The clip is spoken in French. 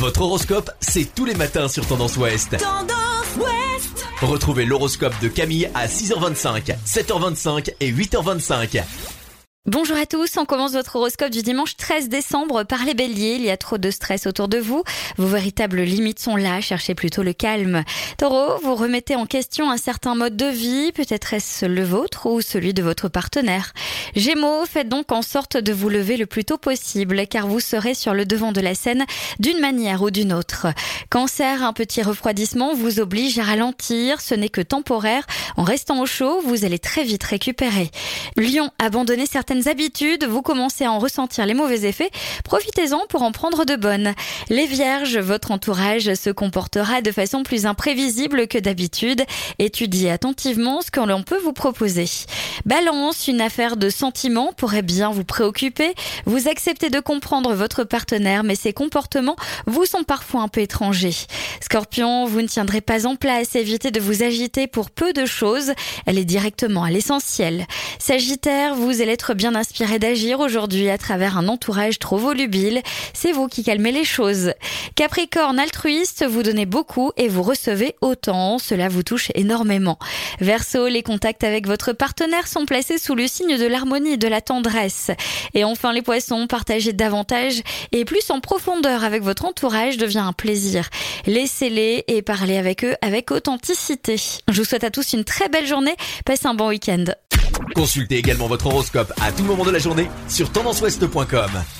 Votre horoscope, c'est tous les matins sur Tendance Ouest. Tendance Ouest Retrouvez l'horoscope de Camille à 6h25, 7h25 et 8h25. Bonjour à tous, on commence votre horoscope du dimanche 13 décembre par les béliers. Il y a trop de stress autour de vous. Vos véritables limites sont là, cherchez plutôt le calme. Taureau, vous remettez en question un certain mode de vie, peut-être est-ce le vôtre ou celui de votre partenaire. Gémeaux, faites donc en sorte de vous lever le plus tôt possible car vous serez sur le devant de la scène d'une manière ou d'une autre. Cancer, un petit refroidissement vous oblige à ralentir, ce n'est que temporaire. En restant au chaud, vous allez très vite récupérer. Lion, abandonnez certaines habitudes, vous commencez à en ressentir les mauvais effets, profitez-en pour en prendre de bonnes. Les vierges, votre entourage se comportera de façon plus imprévisible que d'habitude. Étudiez attentivement ce que l'on peut vous proposer. Balance, une affaire de sentiments pourrait bien vous préoccuper. Vous acceptez de comprendre votre partenaire, mais ses comportements vous sont parfois un peu étrangers. Scorpion, vous ne tiendrez pas en place, évitez de vous agiter pour peu de choses. Allez directement à l'essentiel. Sagittaire, vous allez être bien inspiré d'agir aujourd'hui à travers un entourage trop volubile. C'est vous qui calmez les choses. Capricorne altruiste, vous donnez beaucoup et vous recevez autant. Cela vous touche énormément. Verseau, les contacts avec votre partenaire sont placés sous le signe de l'harmonie et de la tendresse. Et enfin les poissons, partagez davantage et plus en profondeur avec votre entourage devient un plaisir. Laissez-les et parlez avec eux avec authenticité. Je vous souhaite à tous une très belle journée. Passez un bon week-end. Consultez également votre horoscope à tout moment de la journée sur tendanceouest.com.